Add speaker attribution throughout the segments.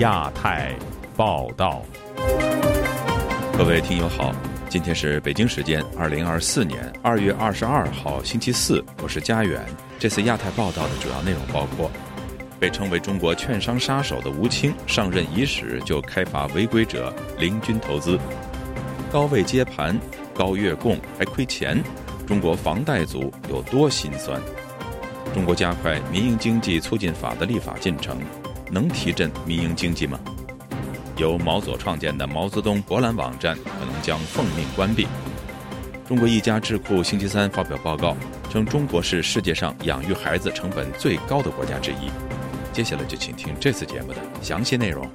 Speaker 1: 亚太报道，各位听友好，今天是北京时间二零二四年二月二十二号星期四，我是家园。这次亚太报道的主要内容包括：被称为中国券商杀手的吴清上任伊始就开罚违规者零军投资；高位接盘、高月供还亏钱，中国房贷族有多心酸？中国加快民营经济促进法的立法进程。能提振民营经济吗？由毛左创建的毛泽东博览网站可能将奉命关闭。中国一家智库星期三发表报告称，中国是世界上养育孩子成本最高的国家之一。接下来就请听这次节目的详细内容。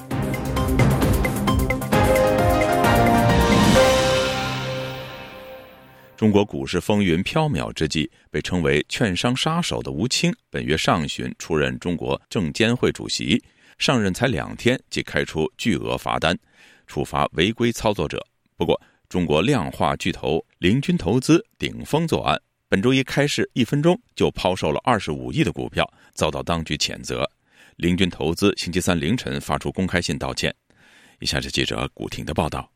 Speaker 1: 中国股市风云飘渺之际，被称为“券商杀手”的吴清，本月上旬出任中国证监会主席。上任才两天，即开出巨额罚单，处罚违规操作者。不过，中国量化巨头林军投资顶风作案，本周一开市一分钟就抛售了二十五亿的股票，遭到当局谴责。林军投资星期三凌晨发出公开信道歉。以下是记者古婷的报道。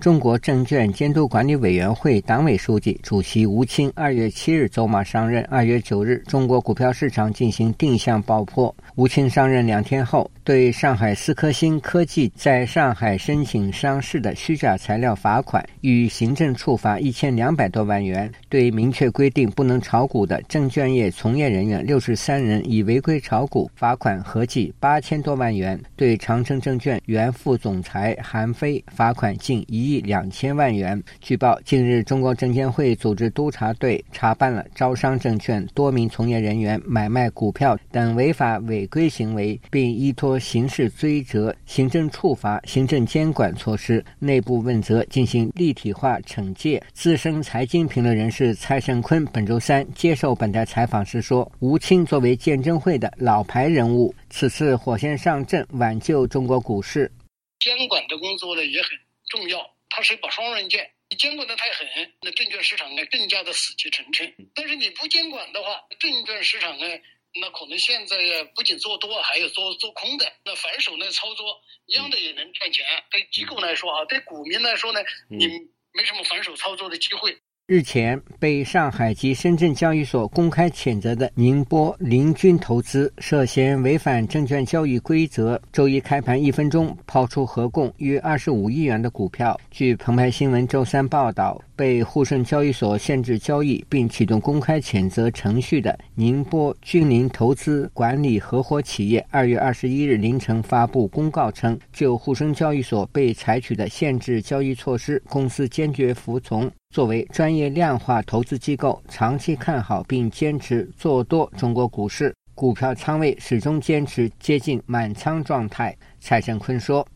Speaker 2: 中国证券监督管理委员会党委书记、主席吴清二月七日走马上任。二月九日，中国股票市场进行定向爆破。吴清上任两天后，对上海思科新科技在上海申请上市的虚假材料罚款与行政处罚一千两百多万元；对明确规定不能炒股的证券业从业人员六十三人以违规炒股罚款合计八千多万元；对长城证券原副总裁韩飞罚款近一。亿两千万元。据报，近日中国证监会组织督查队查办了招商证券多名从业人员买卖股票等违法违规行为，并依托刑事追责、行政处罚、行政监管措施、内部问责进行立体化惩戒。资深财经评论人士蔡胜坤本周三接受本台采访时说：“吴清作为鉴证会的老牌人物，此次火线上阵，挽救中国股市。
Speaker 3: 监管的工作呢也很重要。”它是一把双刃剑，你监管的太狠，那证券市场呢更加的死气沉沉；但是你不监管的话，证券市场呢，那可能现在不仅做多，还有做做空的，那反手呢操作一样的也能赚钱。对机构来说啊，对股民来说呢，你没什么反手操作的机会。
Speaker 2: 日前被上海及深圳交易所公开谴责的宁波林军投资涉嫌违反证券交易规则，周一开盘一分钟抛出合共约二十五亿元的股票。据澎湃新闻周三报道。被沪深交易所限制交易并启动公开谴责程序的宁波君临投资管理合伙企业，二月二十一日凌晨发布公告称，就沪深交易所被采取的限制交易措施，公司坚决服从。作为专业量化投资机构，长期看好并坚持做多中国股市，股票仓位始终坚持接近满仓状态。蔡振坤说：“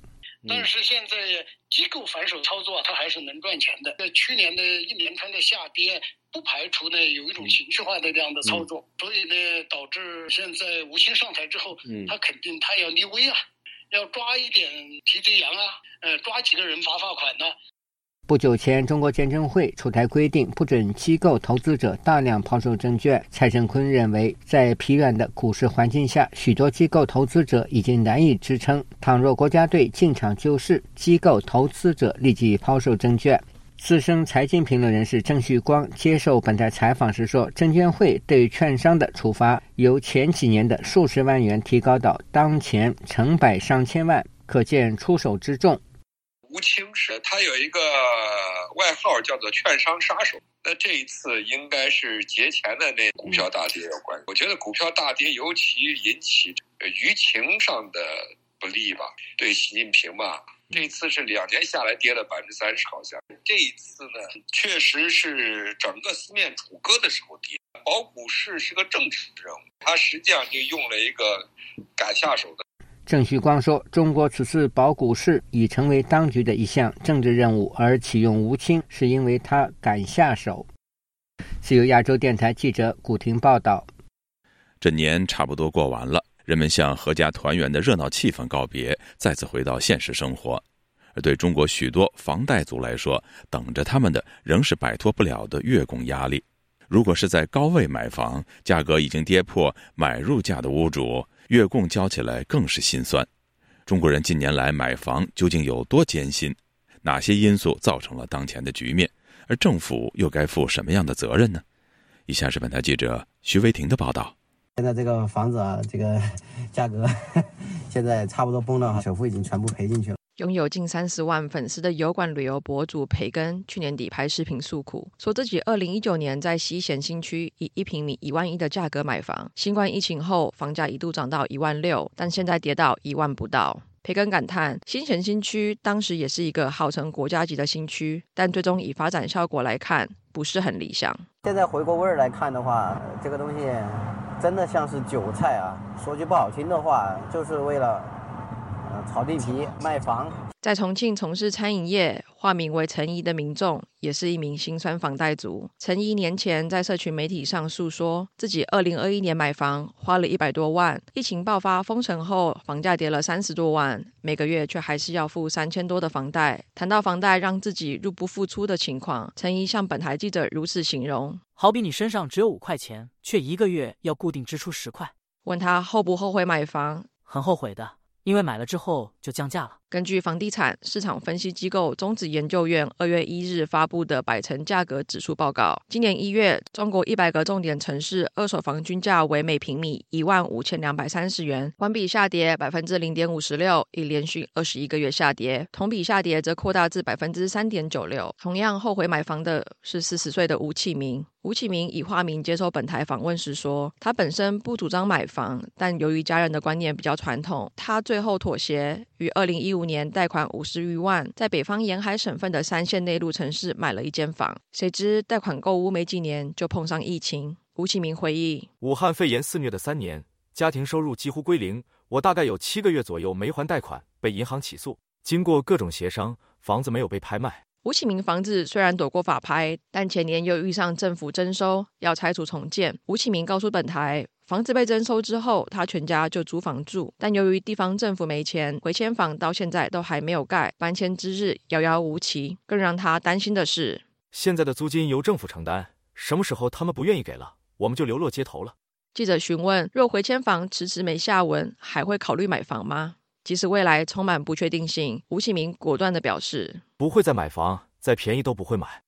Speaker 3: 但是现在。”机构反手操作，它还是能赚钱的。在去年的一连串的下跌，不排除呢有一种情绪化的这样的操作，所以呢导致现在吴昕上台之后，他肯定他要立威啊，要抓一点皮贼羊啊，呃抓几个人罚罚款呢。
Speaker 2: 不久前，中国证监会出台规定，不准机构投资者大量抛售证券。蔡胜坤认为，在疲软的股市环境下，许多机构投资者已经难以支撑。倘若国家队进场救市，机构投资者立即抛售证券。资深财经评论人士郑旭光接受本台采访时说：“证监会对券商的处罚由前几年的数十万元提高到当前成百上千万，可见出手之重。”
Speaker 4: 吴清是他有一个外号叫做“券商杀手”。那这一次应该是节前的那股票大跌有关。我觉得股票大跌尤其引起舆情上的不利吧。对习近平嘛，这次是两年下来跌了百分之三十，好像这一次呢，确实是整个四面楚歌的时候跌。保股市是个政治任务，他实际上就用了一个敢下手的。
Speaker 2: 郑旭光说：“中国此次保股市已成为当局的一项政治任务，而启用吴清是因为他敢下手。”自由亚洲电台记者古婷报道。
Speaker 1: 这年差不多过完了，人们向阖家团圆的热闹气氛告别，再次回到现实生活。而对中国许多房贷族来说，等着他们的仍是摆脱不了的月供压力。如果是在高位买房，价格已经跌破买入价的屋主。月供交起来更是心酸。中国人近年来买房究竟有多艰辛？哪些因素造成了当前的局面？而政府又该负什么样的责任呢？以下是本台记者徐维婷的报道。
Speaker 5: 现在这个房子啊，这个价格 现在差不多崩了，首付已经全部赔进去了。
Speaker 6: 拥有近三十万粉丝的油管旅游博主培根去年底拍视频诉苦，说自己二零一九年在西咸新区以一平米一万一的价格买房，新冠疫情后房价一度涨到一万六，但现在跌到一万不到。培根感叹，新城新区当时也是一个号称国家级的新区，但最终以发展效果来看，不是很理想。
Speaker 5: 现在回过味儿来看的话，这个东西真的像是韭菜啊！说句不好听的话，就是为了炒地皮卖房。
Speaker 6: 在重庆从事餐饮业、化名为陈怡的民众，也是一名心酸房贷族。陈怡年前在社群媒体上诉说，自己二零二一年买房花了一百多万，疫情爆发封城后，房价跌了三十多万，每个月却还是要付三千多的房贷。谈到房贷让自己入不敷出的情况，陈怡向本台记者如此形容：
Speaker 7: 好比你身上只有五块钱，却一个月要固定支出十块。
Speaker 6: 问他后不后悔买房？
Speaker 7: 很后悔的，因为买了之后就降价了。
Speaker 6: 根据房地产市场分析机构中指研究院二月一日发布的百城价格指数报告，今年一月，中国一百个重点城市二手房均价为每平米一万五千两百三十元，环比下跌百分之零点五十六，已连续二十一个月下跌，同比下跌则扩大至百分之三点九六。同样后悔买房的是四十岁的吴启明。吴启明以化名接受本台访问时说，他本身不主张买房，但由于家人的观念比较传统，他最后妥协，于二零一五。年贷款五十余万，在北方沿海省份的三线内陆城市买了一间房，谁知贷款购屋没几年就碰上疫情。吴启明回忆：
Speaker 8: 武汉肺炎肆虐的三年，家庭收入几乎归零，我大概有七个月左右没还贷款，被银行起诉。经过各种协商，房子没有被拍卖。
Speaker 6: 吴启明房子虽然躲过法拍，但前年又遇上政府征收要拆除重建。吴启明告诉本台。房子被征收之后，他全家就租房住，但由于地方政府没钱，回迁房到现在都还没有盖，搬迁之日遥遥无期。更让他担心的是，
Speaker 8: 现在的租金由政府承担，什么时候他们不愿意给了，我们就流落街头了。
Speaker 6: 记者询问：若回迁房迟迟没下文，还会考虑买房吗？即使未来充满不确定性，吴启明果断地表示：
Speaker 8: 不会再买房，再便宜都不会买。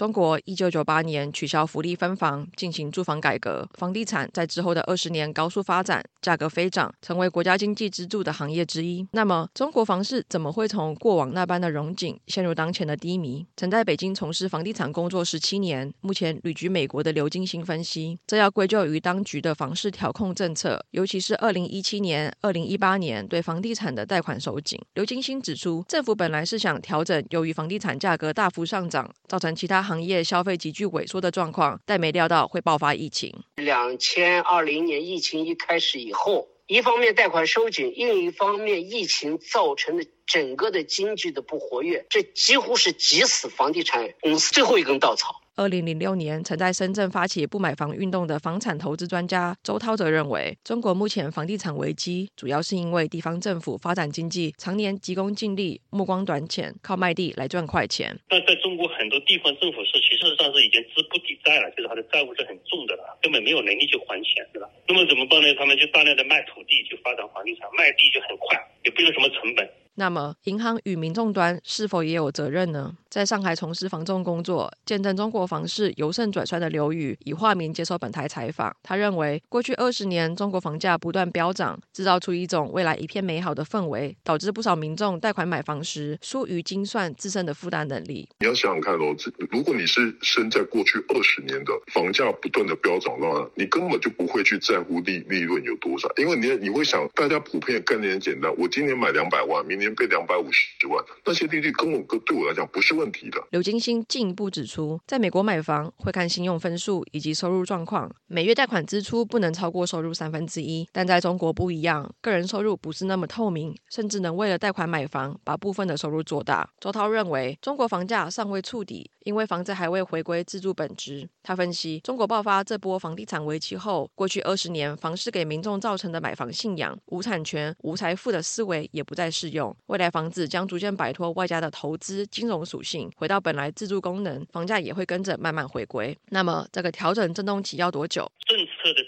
Speaker 6: 中国一九九八年取消福利分房，进行住房改革，房地产在之后的二十年高速发展，价格飞涨，成为国家经济支柱的行业之一。那么，中国房市怎么会从过往那般的荣景，陷入当前的低迷？曾在北京从事房地产工作十七年，目前旅居美国的刘金星分析，这要归咎于当局的房市调控政策，尤其是二零一七年、二零一八年对房地产的贷款收紧。刘金星指出，政府本来是想调整，由于房地产价格大幅上涨，造成其他。行业消费急剧萎缩的状况，但没料到会爆发疫情。
Speaker 9: 两千二零年疫情一开始以后，一方面贷款收紧，另一方面疫情造成的整个的经济的不活跃，这几乎是挤死房地产公司最后一根稻草。
Speaker 6: 二零零六年曾在深圳发起不买房运动的房产投资专家周涛则认为，中国目前房地产危机主要是因为地方政府发展经济常年急功近利、目光短浅，靠卖地来赚快钱。
Speaker 10: 那在中国很多地方政府是其实上是已经资不抵债了，就是它的债务是很重的了，根本没有能力去还钱，是吧？那么怎么办呢？他们就大量的卖土地，去发展房地产，卖地就很快，也不用什么成本。
Speaker 6: 那么，银行与民众端是否也有责任呢？在上海从事房仲工作、见证中国房市由盛转衰的刘宇以化名接受本台采访。他认为，过去二十年中国房价不断飙涨，制造出一种未来一片美好的氛围，导致不少民众贷款买房时疏于精算自身的负担能力。
Speaker 11: 你要想想看哦，如果你是生在过去二十年的房价不断的飙涨的话，你根本就不会去在乎利利润有多少，因为你你会想，大家普遍概念很简单，我今年买两百万，明年。被两百五十万，那些利率根本对我来讲不是问题的。
Speaker 6: 刘金星进一步指出，在美国买房会看信用分数以及收入状况，每月贷款支出不能超过收入三分之一。但在中国不一样，个人收入不是那么透明，甚至能为了贷款买房，把部分的收入做大。周涛认为，中国房价尚未触底，因为房子还未回归自住本质。他分析，中国爆发这波房地产危机后，过去二十年房市给民众造成的买房信仰、无产权、无财富的思维也不再适用。未来房子将逐渐摆脱外加的投资金融属性，回到本来自住功能，房价也会跟着慢慢回归。那么，这个调整震动期要多久？
Speaker 10: 政策的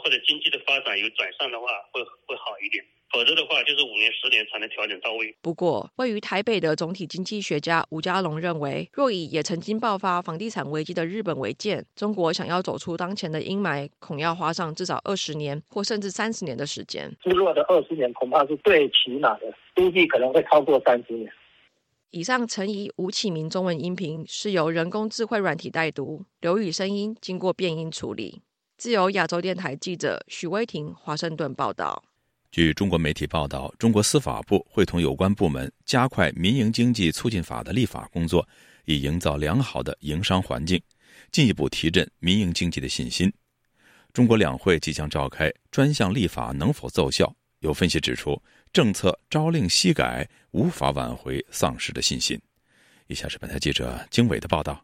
Speaker 10: 或者经济的发展有转向的话，会会好一点。否则的话，就是五年、十年才能调整到位。
Speaker 6: 不过，位于台北的总体经济学家吴家龙认为，若以也曾经爆发房地产危机的日本为鉴，中国想要走出当前的阴霾，恐要花上至少二十年或甚至三十年的时间。
Speaker 12: 日落的二十年恐怕是最起码的，估计可能会超过三十年。
Speaker 6: 以上陈怡、吴启明中文音频是由人工智慧软体代读，刘宇声音经过变音处理。自由亚洲电台记者许威婷华盛顿报道。
Speaker 1: 据中国媒体报道，中国司法部会同有关部门加快《民营经济促进法》的立法工作，以营造良好的营商环境，进一步提振民营经济的信心。中国两会即将召开，专项立法能否奏效？有分析指出，政策朝令夕改，无法挽回丧失的信心。以下是本台记者经纬的报道。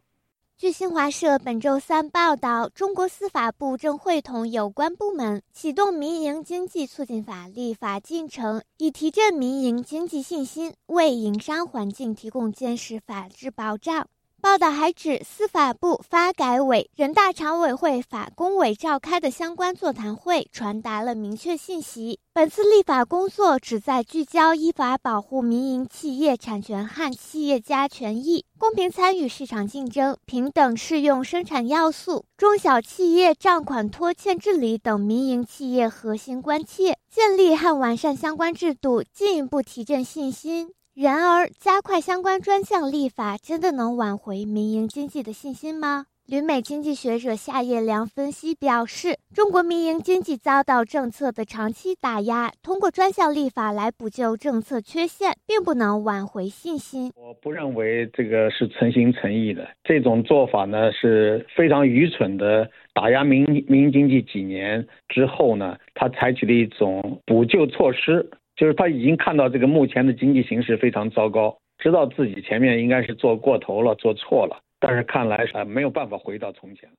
Speaker 13: 据新华社本周三报道，中国司法部正会同有关部门启动《民营经济促进法》立法进程，以提振民营经济信心，为营商环境提供坚实法治保障。报道还指，司法部、发改委、人大常委会、法工委召开的相关座谈会传达了明确信息：本次立法工作旨在聚焦依法保护民营企业产权和企业家权益，公平参与市场竞争，平等适用生产要素，中小企业账款拖欠治理等民营企业核心关切，建立和完善相关制度，进一步提振信心。然而，加快相关专项立法，真的能挽回民营经济的信心吗？旅美经济学者夏叶良分析表示，中国民营经济遭到政策的长期打压，通过专项立法来补救政策缺陷，并不能挽回信心。
Speaker 14: 我不认为这个是诚心诚意的，这种做法呢是非常愚蠢的。打压民民营经济几年之后呢，他采取了一种补救措施。就是他已经看到这个目前的经济形势非常糟糕，知道自己前面应该是做过头了、做错了，但是看来啊没有办法回到从前。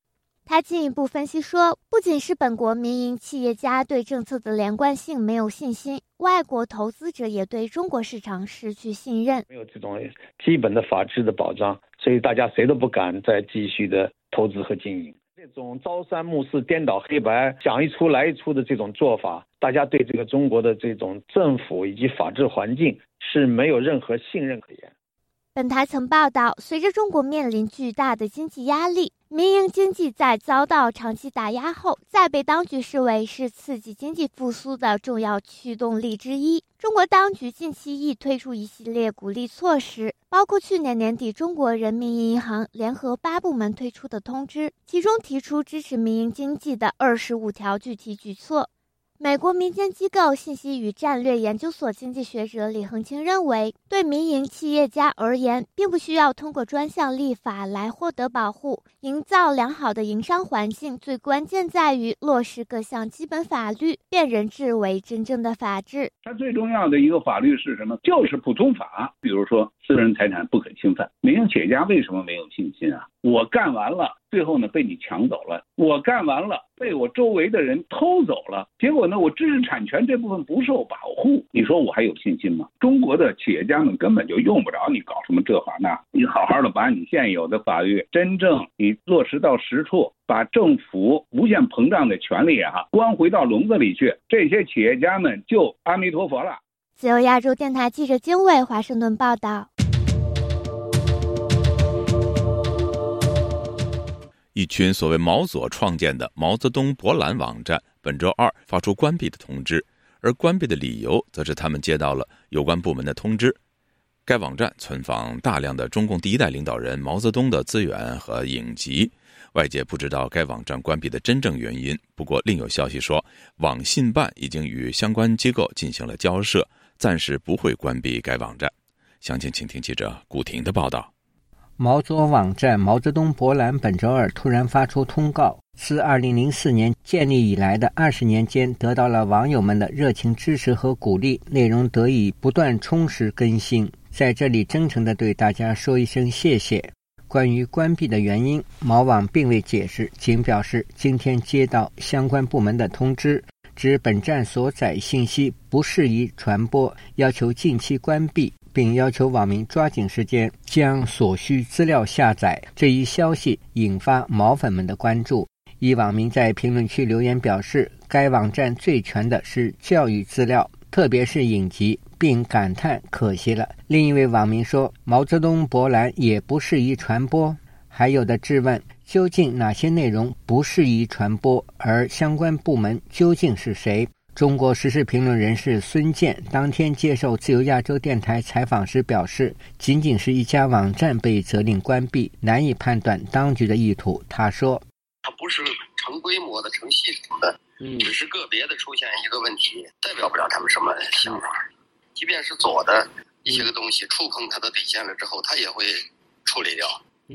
Speaker 13: 他进一步分析说，不仅是本国民营企业家对政策的连贯性没有信心，外国投资者也对中国市场失去信任。
Speaker 14: 没有这种基本的法治的保障，所以大家谁都不敢再继续的投资和经营。这种朝三暮四、颠倒黑白、讲一出来一出的这种做法，大家对这个中国的这种政府以及法治环境是没有任何信任可言。
Speaker 13: 本台曾报道，随着中国面临巨大的经济压力。民营经济在遭到长期打压后，再被当局视为是刺激经济复苏的重要驱动力之一。中国当局近期亦推出一系列鼓励措施，包括去年年底中国人民银行联合八部门推出的通知，其中提出支持民营经济的二十五条具体举措。美国民间机构信息与战略研究所经济学者李恒清认为，对民营企业家而言，并不需要通过专项立法来获得保护。营造良好的营商环境，最关键在于落实各项基本法律，辨人治为真正的法治。
Speaker 15: 它最重要的一个法律是什么？就是普通法。比如说，私人财产不可侵犯。民营企业家为什么没有信心啊？我干完了，最后呢被你抢走了。我干完了，被我周围的人偷走了。结果呢，我知识产权这部分不受保护。你说我还有信心吗？中国的企业家们根本就用不着你搞什么这法那。你好好的把你现有的法律真正你落实到实处，把政府无限膨胀的权利啊关回到笼子里去，这些企业家们就阿弥陀佛了。
Speaker 13: 自由亚洲电台记者经纬华盛顿报道。
Speaker 1: 一群所谓毛左创建的毛泽东博览网站本周二发出关闭的通知，而关闭的理由则是他们接到了有关部门的通知。该网站存放大量的中共第一代领导人毛泽东的资源和影集，外界不知道该网站关闭的真正原因。不过，另有消息说，网信办已经与相关机构进行了交涉，暂时不会关闭该网站。详情，请听记者古婷的报道。
Speaker 2: 毛左网站毛泽东博览本周二突然发出通告，自2004年建立以来的二十年间，得到了网友们的热情支持和鼓励，内容得以不断充实更新。在这里，真诚地对大家说一声谢谢。关于关闭的原因，毛网并未解释，仅表示今天接到相关部门的通知，指本站所载信息不适宜传播，要求近期关闭。并要求网民抓紧时间将所需资料下载。这一消息引发毛粉们的关注，一网民在评论区留言表示，该网站最全的是教育资料，特别是影集，并感叹可惜了。另一位网民说，毛泽东博览也不适宜传播。还有的质问，究竟哪些内容不适宜传播？而相关部门究竟是谁？中国时事评论人士孙健当天接受自由亚洲电台采访时表示，仅仅是一家网站被责令关闭，难以判断当局的意图。他说：“
Speaker 16: 它不是成规模的、成系统的，只是个别的出现一个问题，代表不了他们什么想法。即便是左的一些个东西触碰他的底线了之后，他也会处理掉。”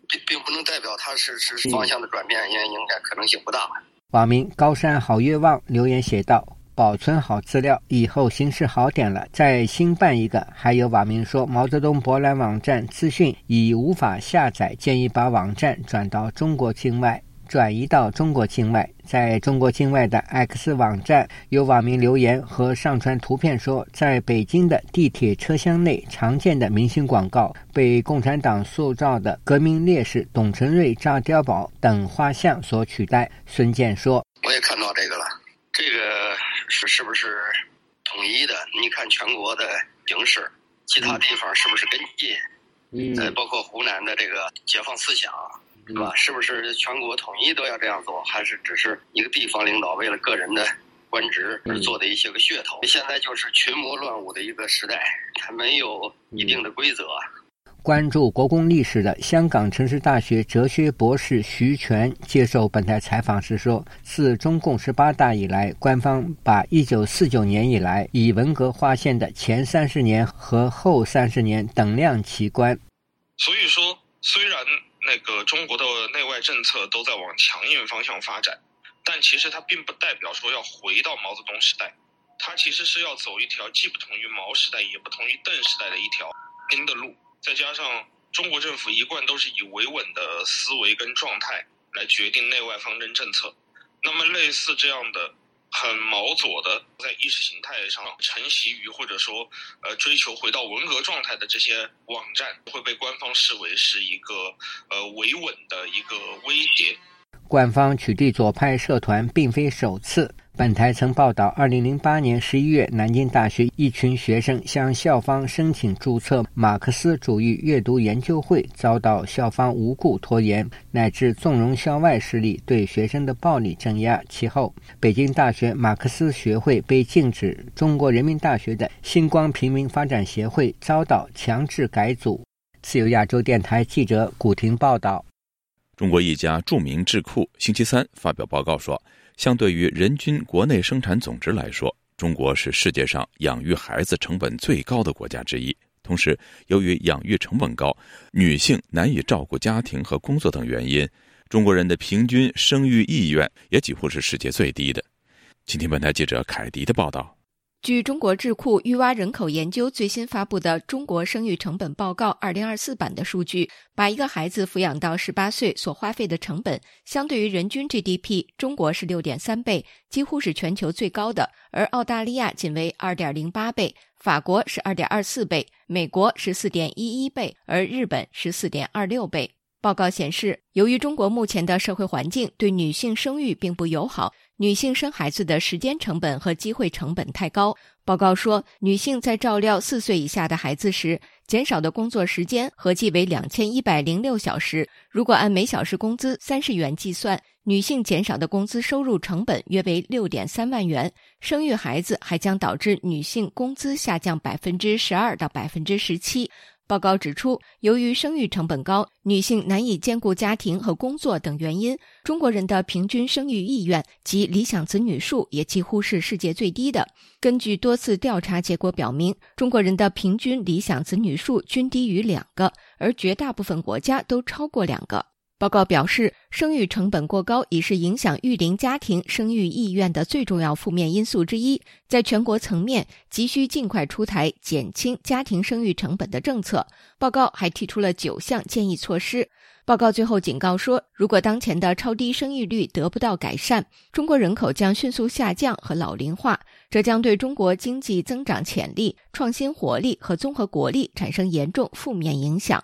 Speaker 16: 并并不能代表它是是方向的转变，应应该可能性不大。
Speaker 2: 网民高山好月望留言写道：“保存好资料，以后形势好点了再新办一个。”还有网民说，毛泽东博览网站资讯已无法下载，建议把网站转到中国境外。转移到中国境外，在中国境外的 X 网站有网民留言和上传图片说，在北京的地铁车厢内常见的明星广告被共产党塑造的革命烈士董存瑞炸碉堡等画像所取代。孙健说：“
Speaker 16: 我也看到这个了，这个是是不是统一的？你看全国的形势，其他地方是不是跟进？嗯，呃，包括湖南的这个解放思想。”是吧？是不是全国统一都要这样做，还是只是一个地方领导为了个人的官职而做的一些个噱头？现在就是群魔乱舞的一个时代，它没有一定的规则。
Speaker 2: 关注国共历史的香港城市大学哲学博士徐全接受本台采访时说：“自中共十八大以来，官方把一九四九年以来以文革划线的前三十年和后三十年等量齐观。
Speaker 17: 所以说，虽然。”那个中国的内外政策都在往强硬方向发展，但其实它并不代表说要回到毛泽东时代，它其实是要走一条既不同于毛时代也不同于邓时代的一条新的路。再加上中国政府一贯都是以维稳的思维跟状态来决定内外方针政策，那么类似这样的。很毛左的，在意识形态上承袭于或者说呃追求回到文革状态的这些网站，会被官方视为是一个呃维稳的一个威胁。
Speaker 2: 官方取缔左派社团并非首次。本台曾报道，二零零八年十一月，南京大学一群学生向校方申请注册马克思主义阅读研究会，遭到校方无故拖延，乃至纵容校外势力对学生的暴力镇压。其后，北京大学马克思学会被禁止，中国人民大学的星光平民发展协会遭到强制改组。自由亚洲电台记者古婷报道。
Speaker 1: 中国一家著名智库星期三发表报告说。相对于人均国内生产总值来说，中国是世界上养育孩子成本最高的国家之一。同时，由于养育成本高、女性难以照顾家庭和工作等原因，中国人的平均生育意愿也几乎是世界最低的。今天，本台记者凯迪的报道。
Speaker 18: 据中国智库育蛙人口研究最新发布的《中国生育成本报告（二零二四版）》的数据，把一个孩子抚养到十八岁所花费的成本，相对于人均 GDP，中国是六点三倍，几乎是全球最高的；而澳大利亚仅为二点零八倍，法国是二点二四倍，美国是四点一一倍，而日本是四点二六倍。报告显示，由于中国目前的社会环境对女性生育并不友好，女性生孩子的时间成本和机会成本太高。报告说，女性在照料四岁以下的孩子时，减少的工作时间合计为两千一百零六小时。如果按每小时工资三十元计算，女性减少的工资收入成本约为六点三万元。生育孩子还将导致女性工资下降百分之十二到百分之十七。报告指出，由于生育成本高、女性难以兼顾家庭和工作等原因，中国人的平均生育意愿及理想子女数也几乎是世界最低的。根据多次调查结果表明，中国人的平均理想子女数均低于两个，而绝大部分国家都超过两个。报告表示，生育成本过高已是影响育龄家庭生育意愿的最重要负面因素之一。在全国层面，急需尽快出台减轻家庭生育成本的政策。报告还提出了九项建议措施。报告最后警告说，如果当前的超低生育率得不到改善，中国人口将迅速下降和老龄化，这将对中国经济增长潜力、创新活力和综合国力产生严重负面影响。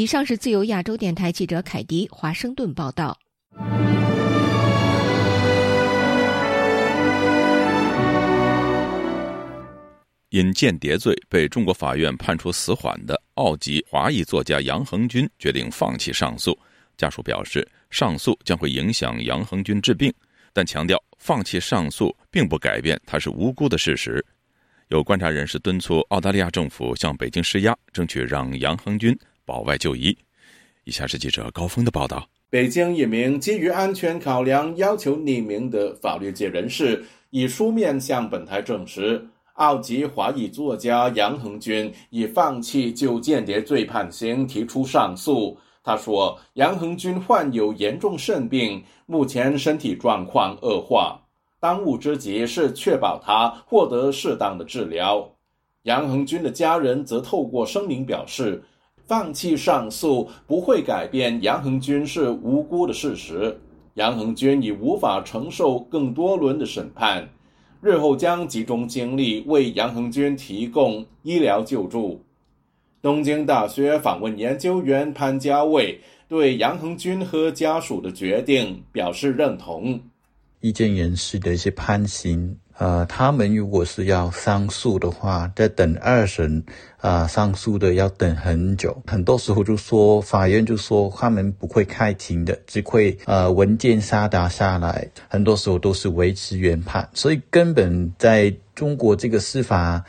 Speaker 18: 以上是自由亚洲电台记者凯迪华盛顿报道。
Speaker 1: 因间谍罪被中国法院判处死缓的澳籍华裔作家杨恒军决定放弃上诉。家属表示上诉将会影响杨恒军治病但强调放弃上诉并不改变他是无辜的事实。有观察人士敦促澳大利亚政府向北京施压争取让杨恒军保外就医。以下是记者高峰的报道：
Speaker 19: 北京一名基于安全考量要求匿名的法律界人士以书面向本台证实，澳籍华裔作家杨恒军已放弃就间谍罪判刑提出上诉。他说：“杨恒军患有严重肾病，目前身体状况恶化，当务之急是确保他获得适当的治疗。”杨恒军的家人则透过声明表示，放弃上诉不会改变杨恒军是无辜的事实。杨恒军已无法承受更多轮的审判，日后将集中精力为杨恒军提供医疗救助。东京大学访问研究员潘家卫对杨恒军和家属的决定表示认同。
Speaker 20: 意见人士的一些判刑，呃，他们如果是要上诉的话，在等二审，啊，上诉的要等很久。很多时候就说法院就说他们不会开庭的，只会呃文件下达下来，很多时候都是维持原判，所以根本在中国这个司法。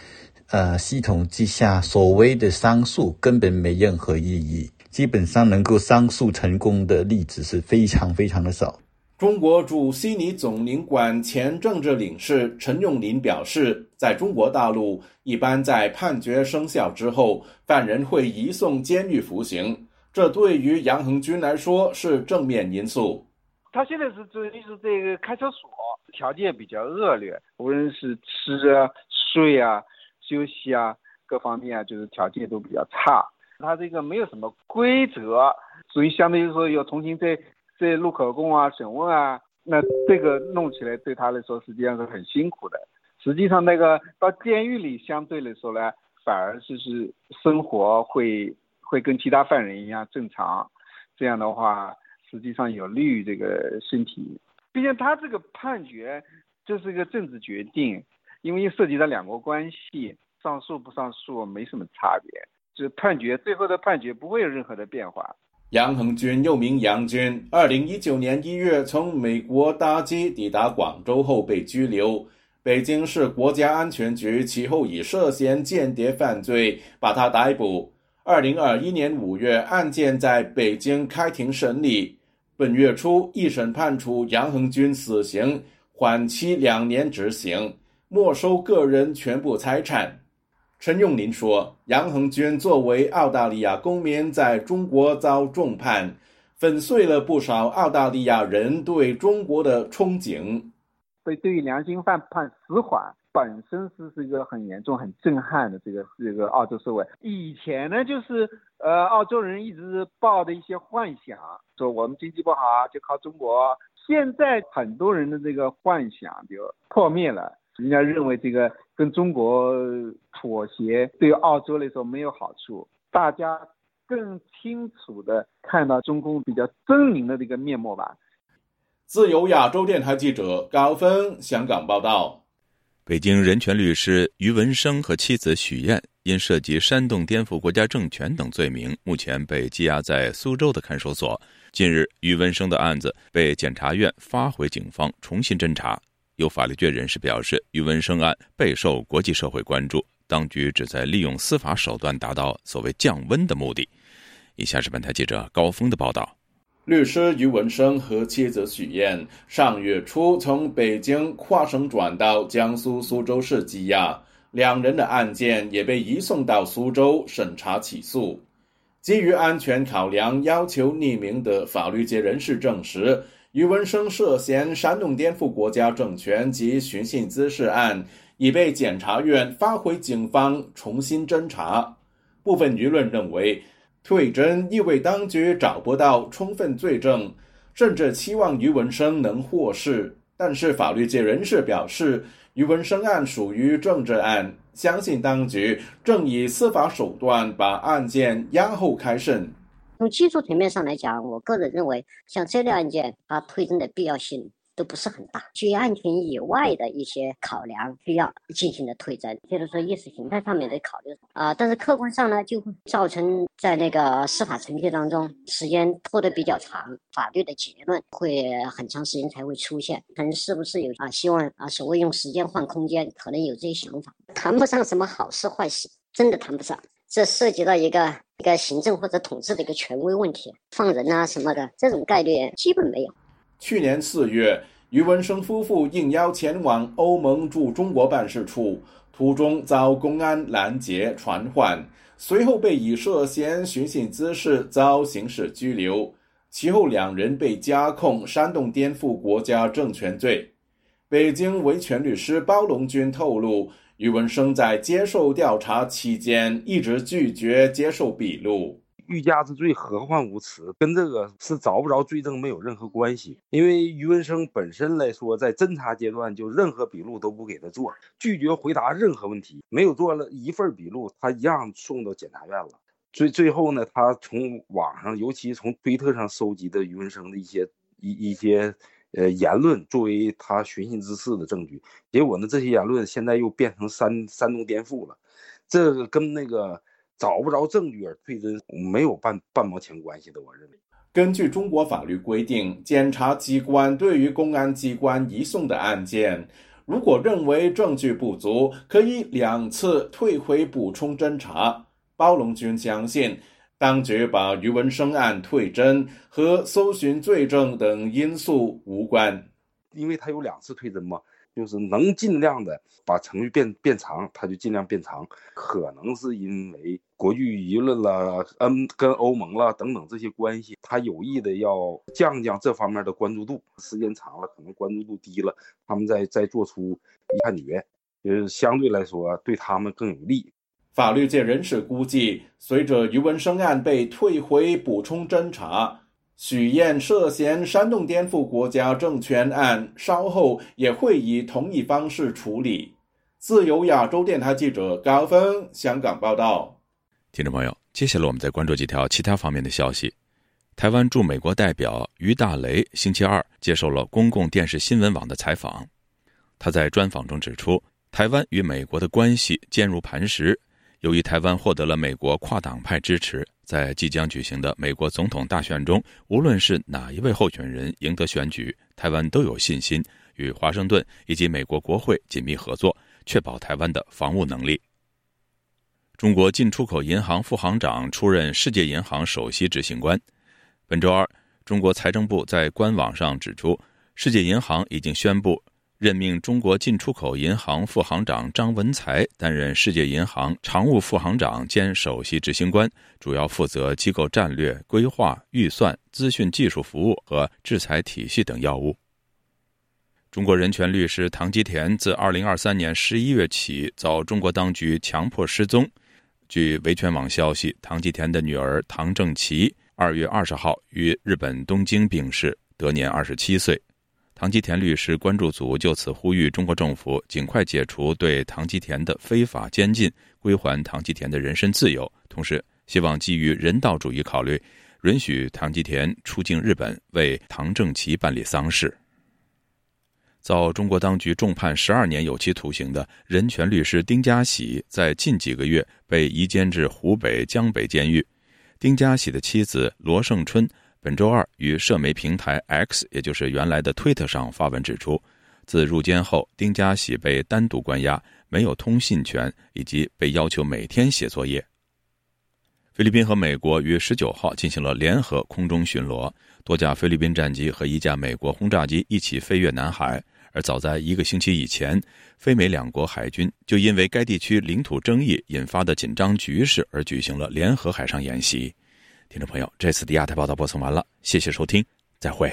Speaker 20: 呃，系统之下，所谓的上诉根本没任何意义。基本上能够上诉成功的例子是非常非常的少。
Speaker 19: 中国驻悉尼总领馆前政治领事陈永林表示，在中国大陆，一般在判决生效之后，犯人会移送监狱服刑，这对于杨恒军来说是正面因素。
Speaker 21: 他现在是住的是这个看守所，条件比较恶劣，无论是吃啊、睡啊。休息啊，各方面啊，就是条件都比较差。他这个没有什么规则，所以相当于说要重新再再录口供啊、审问啊，那这个弄起来对他来说实际上是很辛苦的。实际上那个到监狱里相对来说呢，反而就是生活会会跟其他犯人一样正常。这样的话，实际上有利于这个身体。毕竟他这个判决这是一个政治决定。因为涉及到两国关系，上诉不上诉没什么差别，就判决最后的判决不会有任何的变化。
Speaker 19: 杨恒军又名杨军，二零一九年一月从美国搭机抵达广州后被拘留，北京市国家安全局其后以涉嫌间谍犯罪把他逮捕。二零二一年五月，案件在北京开庭审理，本月初一审判处杨恒军死刑，缓期两年执行。没收个人全部财产，陈永林说：“杨恒娟作为澳大利亚公民，在中国遭重判，粉碎了不少澳大利亚人对中国的憧憬。
Speaker 21: 所以，对于良心犯判死缓，本身是是一个很严重、很震撼的这个这个澳洲社会。以前呢，就是呃，澳洲人一直抱的一些幻想，说我们经济不好就靠中国。现在很多人的这个幻想就破灭了。”人家认为这个跟中国妥协对澳洲来说没有好处，大家更清楚的看到中共比较狰狞的这个面目吧。
Speaker 19: 自由亚洲电台记者高峰香港报道：
Speaker 1: 北京人权律师于文生和妻子许燕因涉及煽动颠覆国家政权等罪名，目前被羁押在苏州的看守所。近日，于文生的案子被检察院发回警方重新侦查。有法律界人士表示，余文生案备受国际社会关注，当局旨在利用司法手段达到所谓降温的目的。以下是本台记者高峰的报道：
Speaker 19: 律师余文生和妻子许燕上月初从北京跨省转到江苏苏州市羁押，两人的案件也被移送到苏州审查起诉。基于安全考量，要求匿名的法律界人士证实。余文生涉嫌煽动颠覆国家政权及寻衅滋事案，已被检察院发回警方重新侦查。部分舆论认为，退侦意味当局找不到充分罪证，甚至期望余文生能获释。但是，法律界人士表示，余文生案属于政治案，相信当局正以司法手段把案件押后开审。
Speaker 22: 从技术层面上来讲，我个人认为，像这类案件，它推证的必要性都不是很大。基于案情以外的一些考量，需要进行的退征，就是说意识形态上面的考虑啊。但是客观上呢，就会造成在那个司法程序当中时间拖得比较长，法律的结论会很长时间才会出现。可能是不是有啊？希望啊，所谓用时间换空间，可能有这些想法，谈不上什么好事坏事，真的谈不上。这涉及到一个一个行政或者统治的一个权威问题，放人啊什么的，这种概率基本没有。
Speaker 19: 去年四月，余文生夫妇应邀前往欧盟驻中国办事处，途中遭公安拦截传唤，随后被以涉嫌寻衅滋事遭刑事拘留。其后两人被加控煽动颠覆国家政权罪。北京维权律师包龙军透露。余文生在接受调查期间一直拒绝接受笔录。
Speaker 23: 欲加之罪，何患无辞？跟这个是找不着罪证没有任何关系。因为余文生本身来说，在侦查阶段就任何笔录都不给他做，拒绝回答任何问题，没有做了一份笔录，他一样送到检察院了。最最后呢，他从网上，尤其从推特上收集的余文生的一些一一些。呃，言论作为他寻衅滋事的证据，结果呢，这些言论现在又变成煽煽动颠覆了，这个跟那个找不着证据而退真没有半半毛钱关系的，我认为。
Speaker 19: 根据中国法律规定，检察机关对于公安机关移送的案件，如果认为证据不足，可以两次退回补充侦查。包龙军相信。当局把余文生案退侦和搜寻罪证等因素无关，
Speaker 23: 因为他有两次退侦嘛，就是能尽量的把程序变变长，他就尽量变长。可能是因为国际舆论了，嗯，跟欧盟了等等这些关系，他有意的要降降这方面的关注度。时间长了，可能关注度低了，他们再再做出判决，就是相对来说对他们更有利。
Speaker 19: 法律界人士估计，随着余文生案被退回补充侦查，许燕涉嫌煽动颠覆国家政权案稍后也会以同一方式处理。自由亚洲电台记者高峰香港报道。
Speaker 1: 听众朋友，接下来我们再关注几条其他方面的消息。台湾驻美国代表于大雷星期二接受了公共电视新闻网的采访，他在专访中指出，台湾与美国的关系坚如磐石。由于台湾获得了美国跨党派支持，在即将举行的美国总统大选中，无论是哪一位候选人赢得选举，台湾都有信心与华盛顿以及美国国会紧密合作，确保台湾的防务能力。中国进出口银行副行长出任世界银行首席执行官。本周二，中国财政部在官网上指出，世界银行已经宣布。任命中国进出口银行副行长张文才担任世界银行常务副行长兼首席执行官，主要负责机构战略规划、预算、资讯技术服务和制裁体系等要务。中国人权律师唐吉田自二零二三年十一月起遭中国当局强迫失踪。据维权网消息，唐吉田的女儿唐正琪二月二十号于日本东京病逝，得年二十七岁。唐吉田律师关注组就此呼吁中国政府尽快解除对唐吉田的非法监禁，归还唐吉田的人身自由，同时希望基于人道主义考虑，允许唐吉田出境日本为唐正奇办理丧事。遭中国当局重判十二年有期徒刑的人权律师丁家喜，在近几个月被移监至湖北江北监狱。丁家喜的妻子罗胜春。本周二，与社媒平台 X，也就是原来的推特上发文指出，自入监后，丁家喜被单独关押，没有通信权，以及被要求每天写作业。菲律宾和美国于十九号进行了联合空中巡逻，多架菲律宾战机和一架美国轰炸机一起飞越南海。而早在一个星期以前，菲美两国海军就因为该地区领土争议引发的紧张局势而举行了联合海上演习。听众朋友，这次的亚太报道播送完了，谢谢收听，再会。